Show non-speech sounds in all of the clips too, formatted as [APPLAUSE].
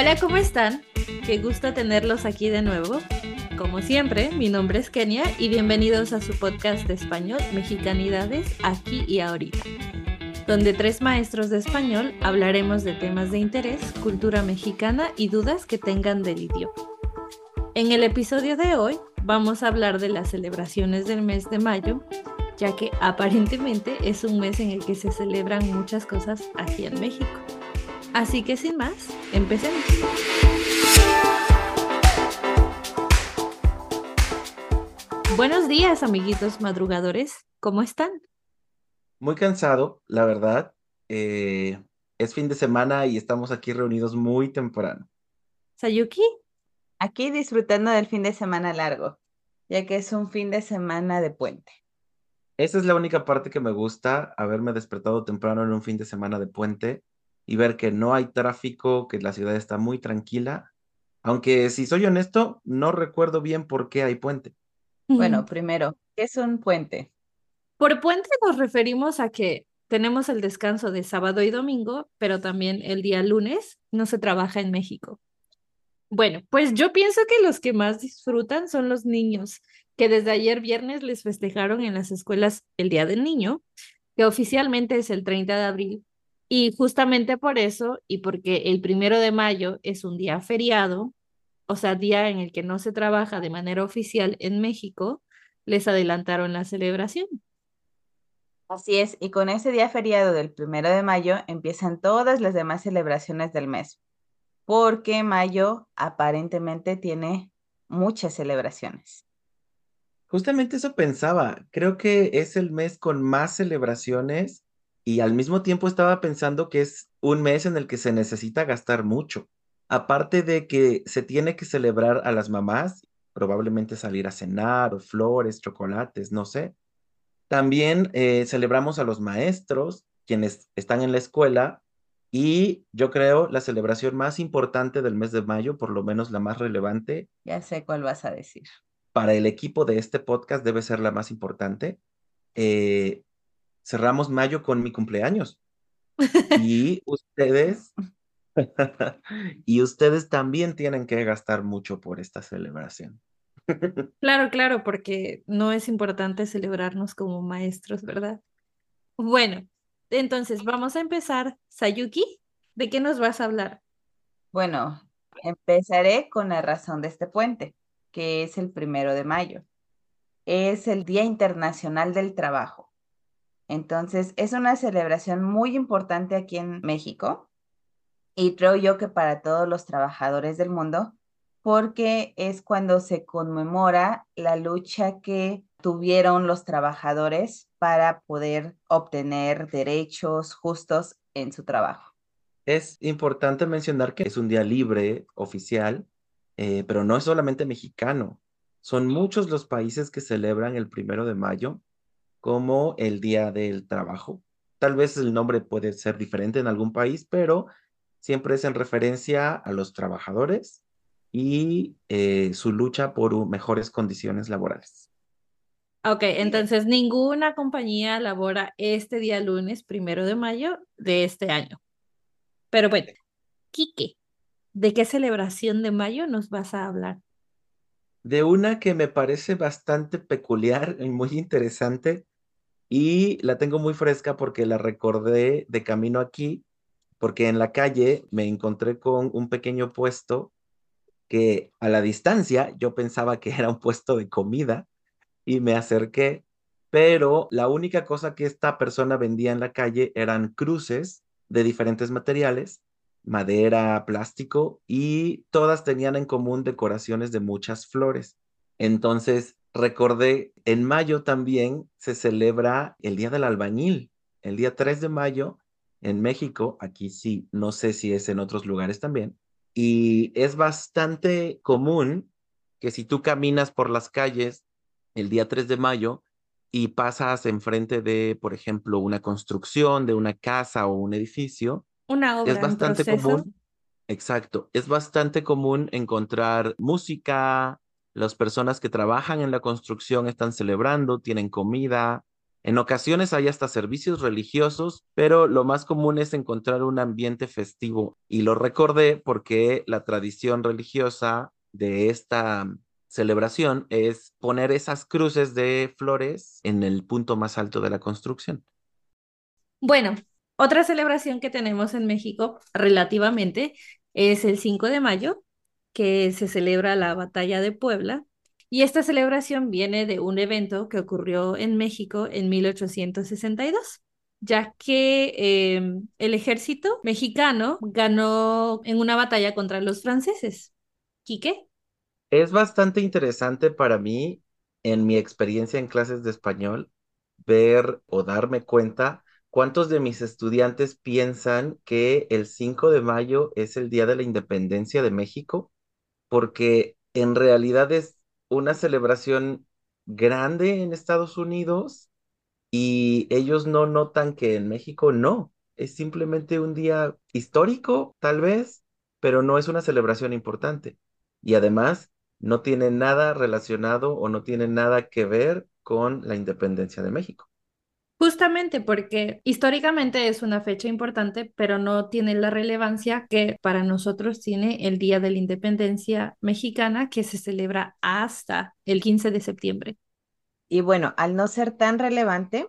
Hola, ¿cómo están? Qué gusto tenerlos aquí de nuevo. Como siempre, mi nombre es Kenia y bienvenidos a su podcast de español Mexicanidades aquí y ahorita, donde tres maestros de español hablaremos de temas de interés, cultura mexicana y dudas que tengan del idioma. En el episodio de hoy vamos a hablar de las celebraciones del mes de mayo, ya que aparentemente es un mes en el que se celebran muchas cosas aquí en México. Así que sin más, empecemos. Buenos días, amiguitos madrugadores. ¿Cómo están? Muy cansado, la verdad. Eh, es fin de semana y estamos aquí reunidos muy temprano. Sayuki, Aquí disfrutando del fin de semana largo, ya que es un fin de semana de puente. Esa es la única parte que me gusta, haberme despertado temprano en un fin de semana de puente y ver que no hay tráfico, que la ciudad está muy tranquila. Aunque si soy honesto, no recuerdo bien por qué hay puente. Bueno, primero, ¿qué es un puente? por puente nos referimos a que tenemos el descanso de sábado y domingo, pero también el día lunes no se trabaja en México. Bueno, pues yo pienso que los que más disfrutan son los niños, que desde ayer viernes les festejaron en las escuelas el Día del Niño, que oficialmente es el 30 de abril, y justamente por eso, y porque el primero de mayo es un día feriado, o sea, día en el que no se trabaja de manera oficial en México, les adelantaron la celebración. Así es, y con ese día feriado del primero de mayo empiezan todas las demás celebraciones del mes, porque mayo aparentemente tiene muchas celebraciones. Justamente eso pensaba. Creo que es el mes con más celebraciones y al mismo tiempo estaba pensando que es un mes en el que se necesita gastar mucho. Aparte de que se tiene que celebrar a las mamás, probablemente salir a cenar o flores, chocolates, no sé. También eh, celebramos a los maestros, quienes están en la escuela, y yo creo la celebración más importante del mes de mayo, por lo menos la más relevante, Ya sé cuál vas a decir. para el equipo de este podcast debe ser la más importante. Eh, cerramos mayo con mi cumpleaños. [LAUGHS] Y ustedes, [LAUGHS] y ustedes también tienen que gastar mucho por esta celebración. [LAUGHS] Claro, claro, porque no es importante celebrarnos como maestros, ¿verdad? Bueno, entonces vamos a empezar. Sayuki, ¿de qué nos vas a hablar? Bueno, empezaré con la razón de este puente, que es el primero de mayo. Es el Día Internacional del Trabajo. Entonces, es una celebración muy importante aquí en México y creo yo que para todos los trabajadores del mundo, porque es cuando se conmemora la lucha que tuvieron los trabajadores para poder obtener derechos justos en su trabajo. Es importante mencionar que es un día libre, oficial, eh, pero no es solamente mexicano. Son muchos los países que celebran el primero de mayo como el Día del Trabajo. Tal vez el nombre puede ser diferente en algún país, pero siempre es en referencia a los trabajadores y eh, su lucha por mejores condiciones laborales. Ok, entonces ninguna compañía labora este día lunes, primero de mayo de este año. Pero bueno, Quique, ¿de qué celebración de mayo nos vas a hablar? De una que me parece bastante peculiar y muy interesante y la tengo muy fresca porque la recordé de camino aquí, porque en la calle me encontré con un pequeño puesto que a la distancia yo pensaba que [LAUGHS] era un puesto de comida y me acerqué, pero la única cosa que esta persona vendía en la calle eran cruces de diferentes materiales, madera, plástico, y todas tenían en común decoraciones de muchas flores. Entonces, recordé, en mayo también se celebra el Día del Albañil, el día 3 de mayo en México, aquí sí, no sé si es en otros lugares también, y es bastante común que si tú caminas por las calles el día 3 de mayo y pasas enfrente de, por ejemplo, una construcción de una casa o un edificio, Una obra es en bastante proceso. común, exacto, es bastante común encontrar música, las personas que trabajan en la construcción están celebrando, tienen comida, En ocasiones hay hasta servicios religiosos, pero lo más común es encontrar un ambiente festivo. Y lo recordé porque la tradición religiosa de esta celebración es poner esas cruces de flores en el punto más alto de la construcción. Bueno, otra celebración que tenemos en México relativamente es el 5 de mayo, que se celebra la batalla de Puebla. Y esta celebración viene de un evento que ocurrió en México en 1862 ya que em, el ejército mexicano ganó en una batalla contra los franceses. ¿Quique? Es bastante interesante para mí, en mi experiencia en clases de español, ver o darme cuenta cuántos de mis estudiantes piensan que el 5 de mayo es el Día de la Independencia de México porque en realidad es una celebración grande en Estados Unidos y ellos no notan que en México no, es simplemente un día histórico, tal vez, pero no es una celebración importante. Y además, no tiene nada relacionado o no tiene nada que ver con la independencia de México. Justamente porque históricamente es una fecha importante, pero no tiene la relevancia que para nosotros tiene el Día de la Independencia Mexicana, que se celebra hasta el 15 de septiembre. Y bueno, al no ser tan relevante,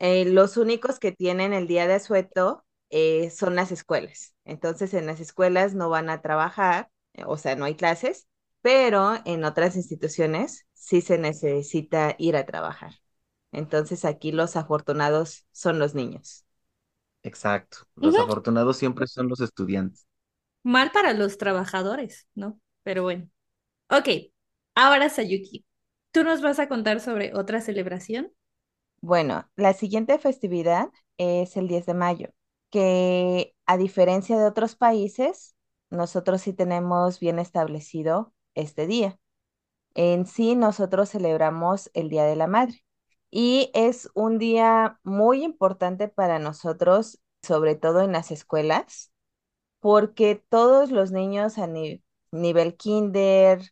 eh, los únicos que tienen el Día de Asueto eh, son las escuelas. Entonces, en las escuelas no van a trabajar, eh, o sea, no hay clases, pero en otras instituciones sí se necesita ir a trabajar. Entonces aquí los afortunados son los niños. Exacto. Los afortunados siempre son los estudiantes. Mal para los trabajadores, ¿no? Pero bueno. Ok, ahora Sayuki, ¿tú nos vas a contar sobre otra celebración? Bueno, la siguiente festividad es el 10 de mayo, que a diferencia de otros países, nosotros sí tenemos bien establecido este día. En sí, nosotros celebramos el Día de la Madre. Y es un día muy importante para nosotros, sobre todo en las escuelas, porque todos los niños a nivel kinder,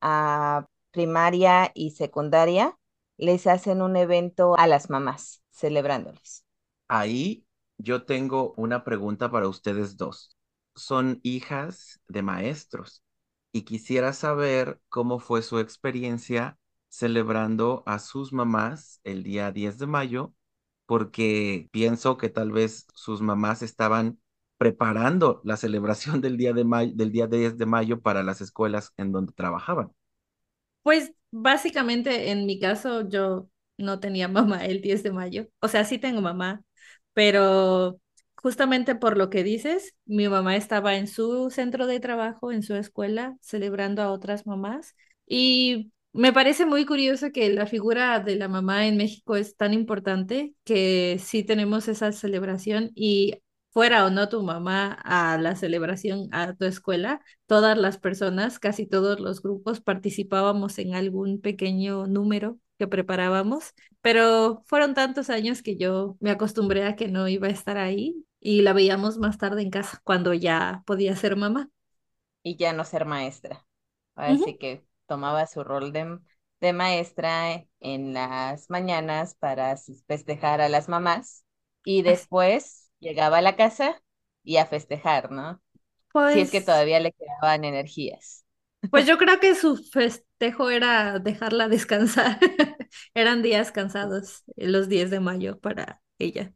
a primaria y secundaria, les hacen un evento a las mamás, celebrándoles. Ahí yo tengo una pregunta para ustedes dos. Son hijas de maestros y quisiera saber cómo fue su experiencia celebrando a sus mamás el día 10 de mayo, porque pienso que tal vez sus mamás estaban preparando la celebración del día, de mayo, del día 10 de mayo para las escuelas en donde trabajaban. Pues básicamente en mi caso yo no tenía [LAUGHS] mamá el 10 de mayo, o sea, sí tengo mamá, pero justamente por lo que dices, mi mamá estaba en su centro de trabajo, en su escuela, celebrando a otras mamás y me parece muy curioso que la figura de la mamá en México es tan importante que sí tenemos esa celebración y fuera o no tu mamá a la celebración a tu escuela, todas las personas, casi todos los grupos participábamos en algún pequeño número que preparábamos, pero fueron tantos años que yo me acostumbré a que no iba a estar ahí y la veíamos más tarde en casa cuando ya podía ser mamá. Y ya no ser maestra. Así que tomaba su rol de, de maestra en las mañanas para festejar a las mamás y después llegaba a la casa y a festejar, ¿no? si es que pues todavía le quedaban energías. Pues yo creo que su festejo era dejarla descansar. [LAUGHS] Eran días cansados, los 10 de mayo para ella.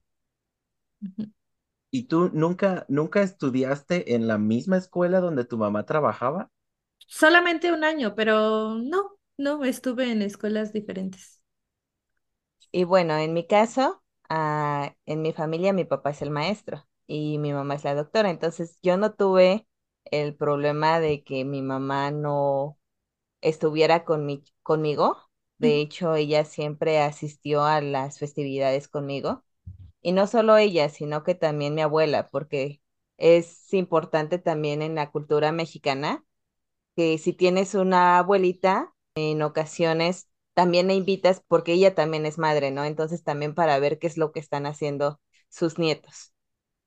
¿Y tú nunca, nunca estudiaste en la misma escuela donde tu mamá trabajaba? Solamente un año, pero no, no, estuve en escuelas diferentes. Y bueno, en mi caso, ah, en mi familia mi papá es el maestro y mi mamá es la doctora, entonces yo no tuve el problema de que mi mamá no estuviera conmigo. De hecho, ella siempre asistió a las festividades conmigo. Y no solo ella, sino que también mi abuela, porque es importante también en la cultura mexicana que si tienes una abuelita, en ocasiones también la invitas porque ella también es madre, ¿no? Entonces también para ver qué es lo que están haciendo sus nietos.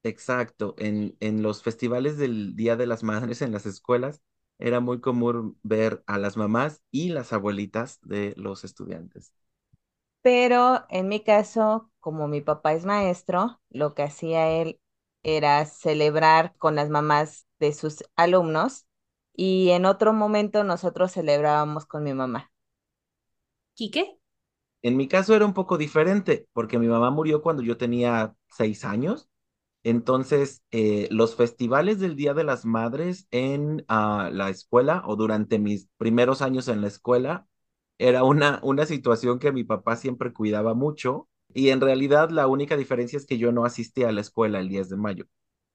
Exacto, en, en los festivales del Día de las Madres en las escuelas era muy común ver a las mamás y las abuelitas de los estudiantes. pero en mi caso, como mi papá es maestro, lo que hacía él era celebrar con las mamás de sus alumnos y en otro momento nosotros celebrábamos con mi mamá. ¿Quique? En mi caso era un poco diferente, porque mi mamá murió cuando yo tenía seis años. Entonces, eh, los festivales del Día de las Madres en ah, la escuela o durante mis primeros años en la escuela era una, una situación que mi papá siempre cuidaba mucho y en realidad la única diferencia es que yo no asistía a la escuela el 10 de mayo.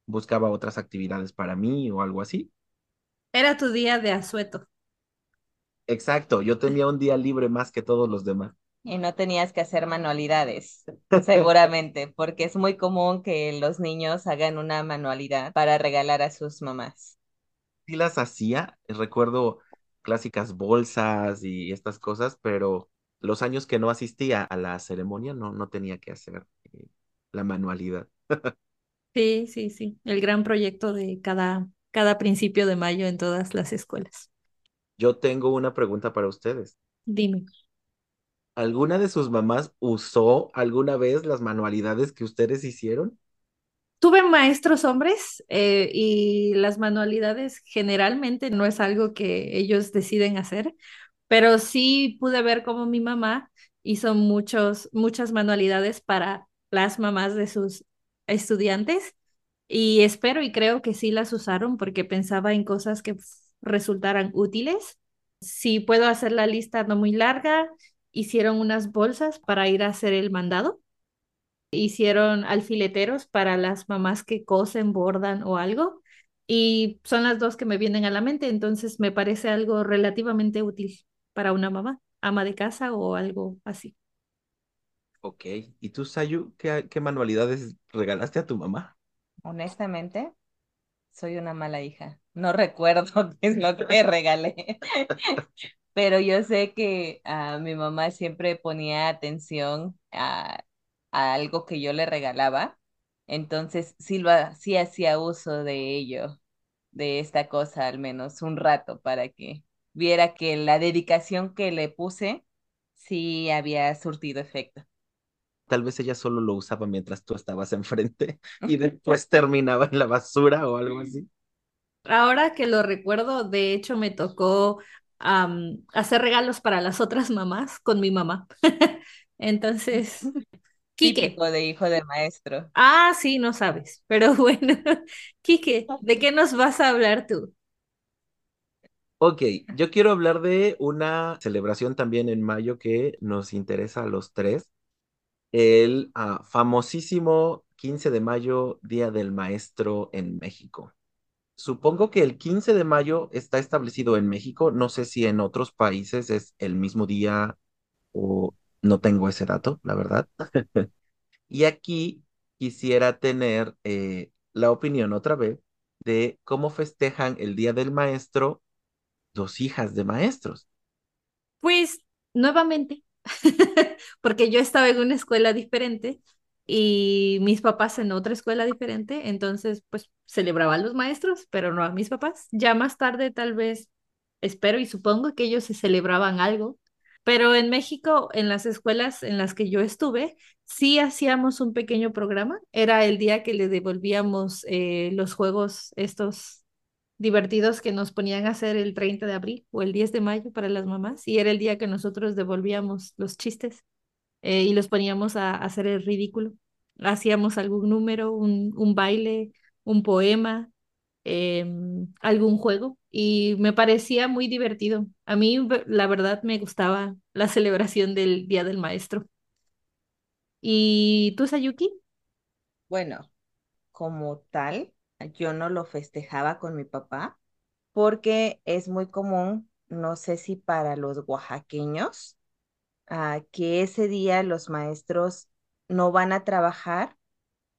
Buscaba otras actividades para mí o algo así. Era tu día de asueto. Exacto, yo tenía un día libre más que todos los demás. Y no tenías que hacer manualidades, seguramente, [LAUGHS] porque es muy común que los niños hagan una manualidad para regalar a sus mamás. Sí las hacía, recuerdo clásicas bolsas y estas cosas, pero los años que no asistía a la ceremonia no, no tenía que hacer eh, la manualidad. [LAUGHS] Sí, sí, sí. El gran proyecto de cada, cada principio de mayo en todas las escuelas. Yo tengo una pregunta para ustedes. Dime. ¿Alguna de sus mamás usó alguna vez las manualidades que ustedes hicieron? Tuve maestros hombres eh, y las manualidades generalmente no es algo que ellos deciden hacer, pero sí pude ver cómo mi mamá hizo muchos, muchas manualidades para las mamás de sus estudiantes y espero y creo que sí las usaron porque pensaba en cosas que resultaran útiles. Si puedo hacer la lista no muy larga, hicieron unas bolsas para ir a hacer el mandado. Hicieron alfileteros para las mamás que cosen, bordan o algo. Y son las dos que me vienen a la mente, entonces me parece algo relativamente útil para una mamá, ama de casa o algo así. Ok, ¿y tú, Sayu, qué, qué manualidades regalaste a tu mamá? Honestamente, soy una mala hija. No [LAUGHS] recuerdo qué es lo que regalé, [LAUGHS] pero yo sé que a mi mamá siempre ponía atención a, algo que yo le regalaba. Entonces, sí, sí hacía uso de ello, de esta cosa al menos un rato para que viera que la dedicación que le puse sí había surtido efecto. Tal vez ella solo lo usaba mientras tú estabas enfrente [LAUGHS] y después terminaba en la basura o algo así. Ahora que lo recuerdo, de hecho me tocó um, hacer regalos para las otras mamás con mi mamá. [LAUGHS] Entonces, [LAUGHS] Quique. Típico de hijo de maestro. Ah, sí, no sabes, pero bueno, Quique, ¿de qué nos vas a hablar tú? Ok, yo quiero hablar de una celebración también en mayo que nos interesa a los tres el uh, famosísimo 15 de mayo, Día del Maestro en México. Supongo que el 15 de mayo está establecido en México. No sé si en otros países es el mismo día o no tengo ese dato, la verdad. [LAUGHS] y aquí quisiera tener eh, la opinión otra vez de cómo festejan el Día del Maestro dos hijas de maestros. Pues nuevamente, [LAUGHS] porque yo estaba en una escuela diferente y mis papás en otra escuela diferente, entonces pues celebraba a los maestros, pero no a mis papás. Ya más tarde tal vez espero y supongo que ellos se celebraban algo, pero en México, en las escuelas en las que yo estuve, sí hacíamos un pequeño programa. Era el día que le devolvíamos eh, los juegos estos divertidos que nos ponían a hacer el 30 de abril o el 10 de mayo para las mamás y era el día que nosotros devolvíamos los chistes eh, y los poníamos a, hacer el ridículo. Hacíamos algún número, un, un baile, un poema, em, algún juego y me parecía muy divertido. A mí, la verdad, me gustaba la celebración del Día del Maestro. ¿Y tú, Sayuki? Bueno, como tal, yo no lo festejaba con mi papá porque es muy común, no sé si para los oaxaqueños, uh, que ese día los maestros no van a trabajar,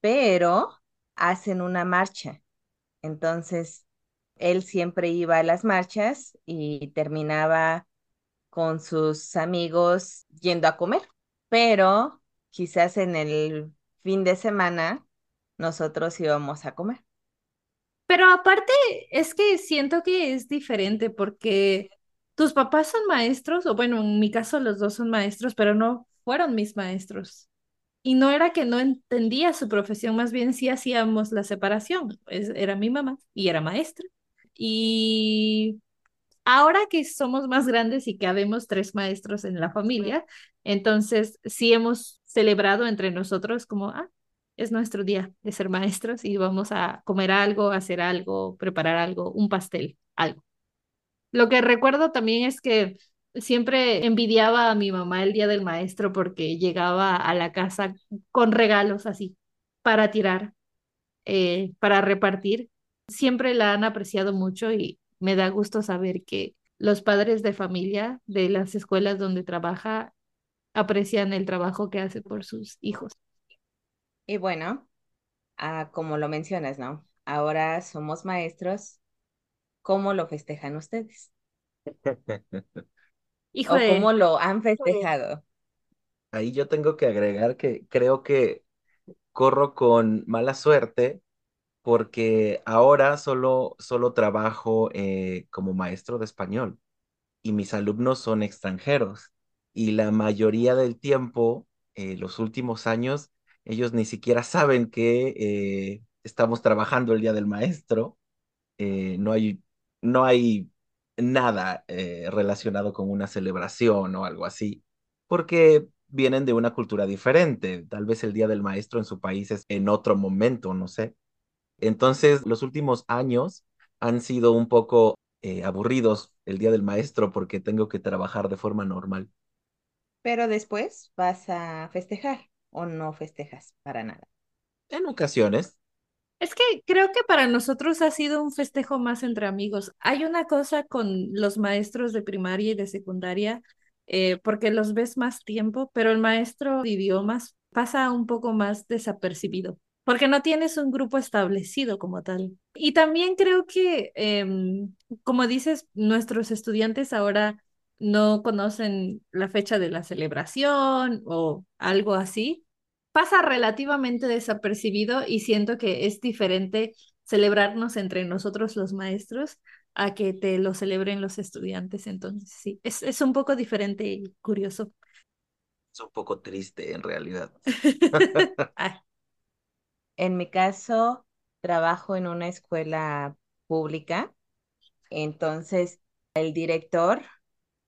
pero hacen una marcha. Entonces, él siempre iba a las marchas y terminaba con sus amigos yendo a comer, pero quizás en el fin de semana nosotros íbamos a comer. Pero aparte, es que siento que es diferente porque tus papás son maestros, o bueno, en mi caso los dos son maestros, pero no, fueron mis maestros. Y no era que no entendía su profesión, más bien sí hacíamos la separación. era mi mamá y era maestra. Y ahora que somos más grandes y que habemos tres maestros en la familia, entonces sí hemos celebrado entre nosotros como, ah, es nuestro día de ser maestros y vamos a comer algo, hacer algo, preparar algo, un pastel, algo. Lo que recuerdo también es que siempre envidiaba a mi mamá el día del maestro porque llegaba a la casa con regalos así para tirar, eh, para repartir. Siempre la han apreciado mucho y me da gusto saber que los padres de familia de las escuelas donde trabaja aprecian el trabajo que hace por sus hijos. Y bueno, ah, como lo mencionas, ¿no? Ahora somos maestros. ¿Cómo lo festejan ustedes? [LAUGHS] ¿O cómo lo han festejado? Ahí yo tengo que agregar que creo que corro con mala suerte porque ahora solo, solo trabajo eh, como maestro de español y mis alumnos son extranjeros y la mayoría del tiempo, eh, los últimos años, ellos ni siquiera saben que eh, estamos trabajando el Día del Maestro. no hay, no hay nada eh, relacionado con una celebración o algo así, porque vienen de una cultura diferente. Tal vez el Día del Maestro en su país es en otro momento, no sé. Entonces, los últimos años han sido un poco eh, aburridos el Día del Maestro porque tengo que trabajar de forma normal. Pero después vas a festejar o no festejas para nada. En ocasiones, es que creo que para nosotros ha sido un festejo más entre amigos. Hay una cosa con los maestros de primaria y de secundaria, eh, porque los ves más tiempo, pero el maestro de idiomas pasa un poco más desapercibido, porque no tienes un grupo establecido como tal. Y también creo que, em, como dices, nuestros estudiantes ahora no conocen la fecha de la celebración o algo así pasa relativamente desapercibido y siento que es diferente celebrarnos entre nosotros los maestros a que te lo celebren los estudiantes. Entonces, sí, es, es un poco diferente y curioso. Es un poco triste en realidad. [LAUGHS] en mi caso, trabajo en una escuela pública, entonces el director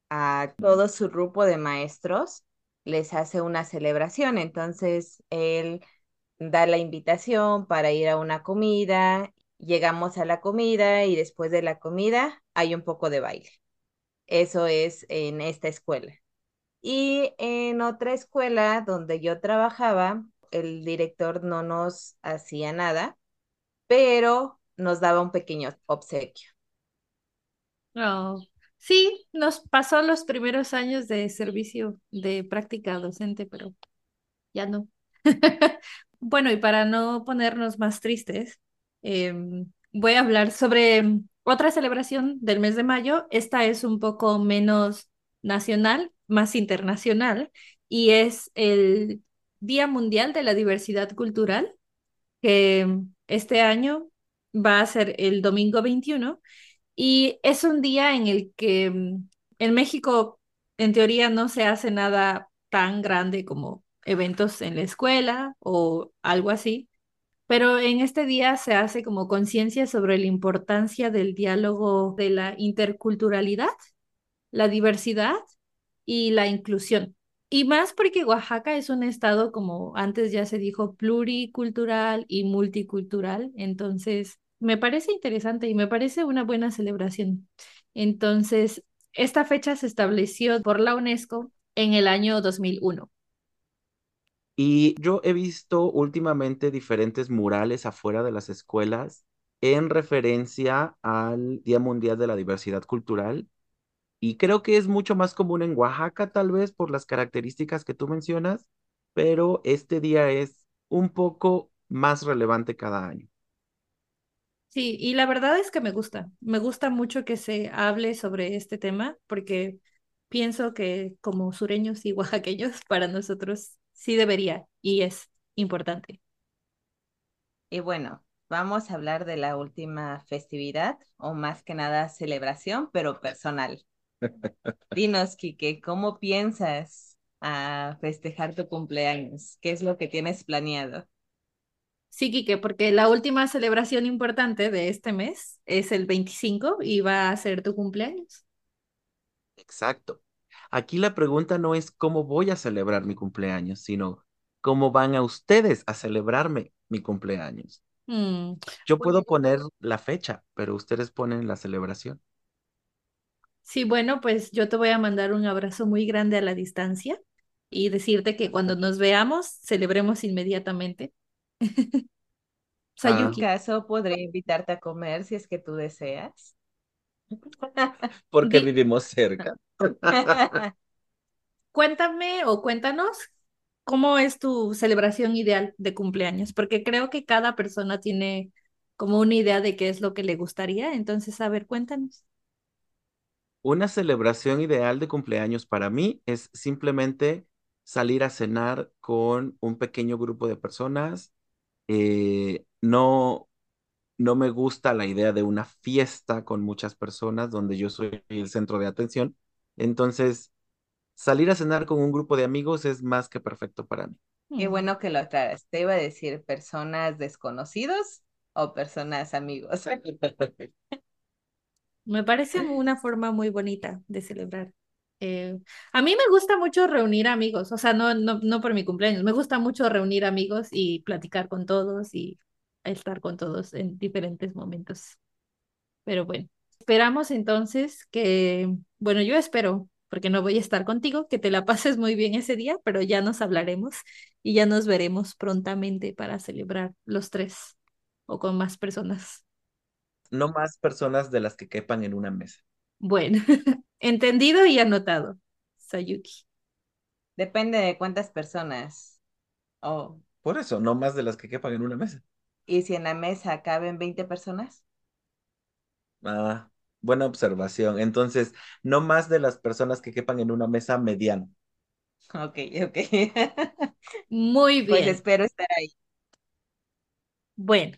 a todo su grupo de maestros les hace una celebración. Entonces, él da la invitación para ir a una comida, llegamos a la comida y después de la comida hay un poco de baile. Eso es en esta escuela. Y en otra escuela donde yo trabajaba, el director no nos hacía nada, pero nos daba un pequeño obsequio. Oh, Sí, nos pasó los primeros años de servicio de práctica docente, pero ya no. [LAUGHS] Bueno, y para no ponernos más tristes, em, voy a hablar sobre otra celebración del mes de mayo. Esta es un poco menos nacional, más internacional, y es el Día Mundial de la Diversidad Cultural, que este año va a ser el domingo 21 y es un día en el que mm, en México, en teoría, no se hace nada tan grande como eventos en la escuela o algo así, pero en este día se hace como conciencia sobre la importancia del diálogo de la interculturalidad, la diversidad y la inclusión. Y más porque Oaxaca es un estado, como antes ya se dijo, pluricultural y multicultural, entonces me parece interesante y me parece una buena celebración. Entonces, esta fecha se estableció por la UNESCO en el año 2001. Y yo he visto últimamente diferentes murales afuera de las escuelas en referencia al Día Mundial de la Diversidad Cultural. Y creo que es mucho más común en Oaxaca, tal vez por las características que tú mencionas, pero este día es un poco más relevante cada año. Sí, y la verdad es que me gusta, me gusta mucho que se hable sobre este tema porque pienso que como sureños y [LAUGHS] oaxaqueños, para nosotros sí debería y es importante. Y bueno, vamos a hablar de la última festividad o más que nada celebración, pero personal. [LAUGHS] Dinos, Quique, ¿cómo piensas a festejar tu cumpleaños? ¿Qué es lo que tienes planeado? Sí, Quique, porque la última celebración importante de este mes es el 25 y va a ser tu cumpleaños. Exacto. Aquí la pregunta no es cómo voy a celebrar mi cumpleaños, sino cómo van a ustedes a celebrarme mi cumpleaños. Mm, Yo puedo poner la fecha, pero ustedes ponen la celebración. Sí, bueno, pues yo te voy a mandar un abrazo muy grande a la distancia y decirte que cuando nos veamos, celebremos inmediatamente. [LAUGHS] En Sayuki, mi caso, podré invitarte a comer si es que tú deseas. [LAUGHS] Porque Di- vivimos cerca. [LAUGHS] cuéntame o cuéntanos cómo es tu celebración ideal de cumpleaños, porque creo que cada persona tiene como una idea de qué es lo que le gustaría. Entonces, a ver, cuéntanos. Una celebración ideal de cumpleaños para mí es simplemente salir a cenar con un pequeño grupo de personas. Eh, no, no me gusta la idea de una fiesta con muchas personas donde yo soy el centro de atención. Entonces, salir a cenar con un grupo de amigos es más que perfecto para mí. Qué Mm. bueno que lo aclaras. Te iba a decir personas desconocidos o personas amigos. [LAUGHS] Me parece una forma muy bonita de celebrar. Eh, a mí me gusta mucho reunir amigos, o sea, no, no, no por mi cumpleaños, me gusta mucho reunir amigos y platicar con todos y estar con todos en diferentes momentos. Pero bueno, esperamos entonces que, bueno, yo espero, porque no voy a estar contigo, que te la [LAUGHS] pases muy bien ese día, pero ya nos hablaremos y ya nos veremos prontamente para celebrar los tres o con más personas. No más personas de las que quepan en una mesa. Bueno, [LAUGHS] entendido y anotado, Sayuki. Depende de cuántas personas. Oh, Por eso, no más de las que quepan en una mesa. ¿y si en la mesa caben 20 personas? Ah, buena observación. Entonces, no más de las personas que quepan en una mesa mediana. Ok, ok. [LAUGHS] Muy Pues bien. espero estar ahí. Bueno,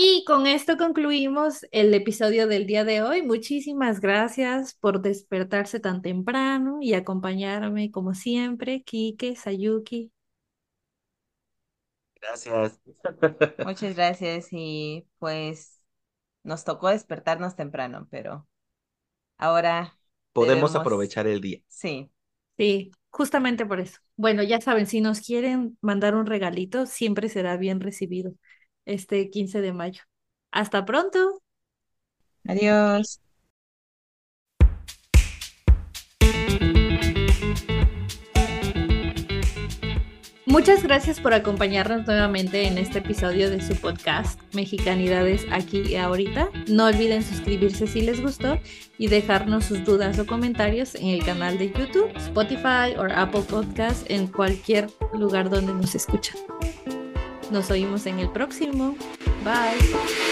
y con esto concluimos el episodio del día de hoy. Muchísimas gracias por despertarse tan temprano y acompañarme como siempre, Kike, Sayuki. Gracias. Muchas gracias y pues nos tocó despertarnos temprano, pero ahora Podemos debemos- aprovechar el día. Sí, Sí, justamente por eso. Bueno, ya saben, si nos quieren mandar un regalito, siempre será bien recibido este 15 de mayo. Hasta pronto. adiós. Muchas gracias por acompañarnos nuevamente en este episodio de su podcast Mexicanidades aquí y ahorita. No olviden suscribirse si les gustó y dejarnos sus dudas o comentarios en el canal de YouTube, Spotify o Apple Podcast en cualquier lugar donde nos escuchan. Nos oímos en el próximo. Bye.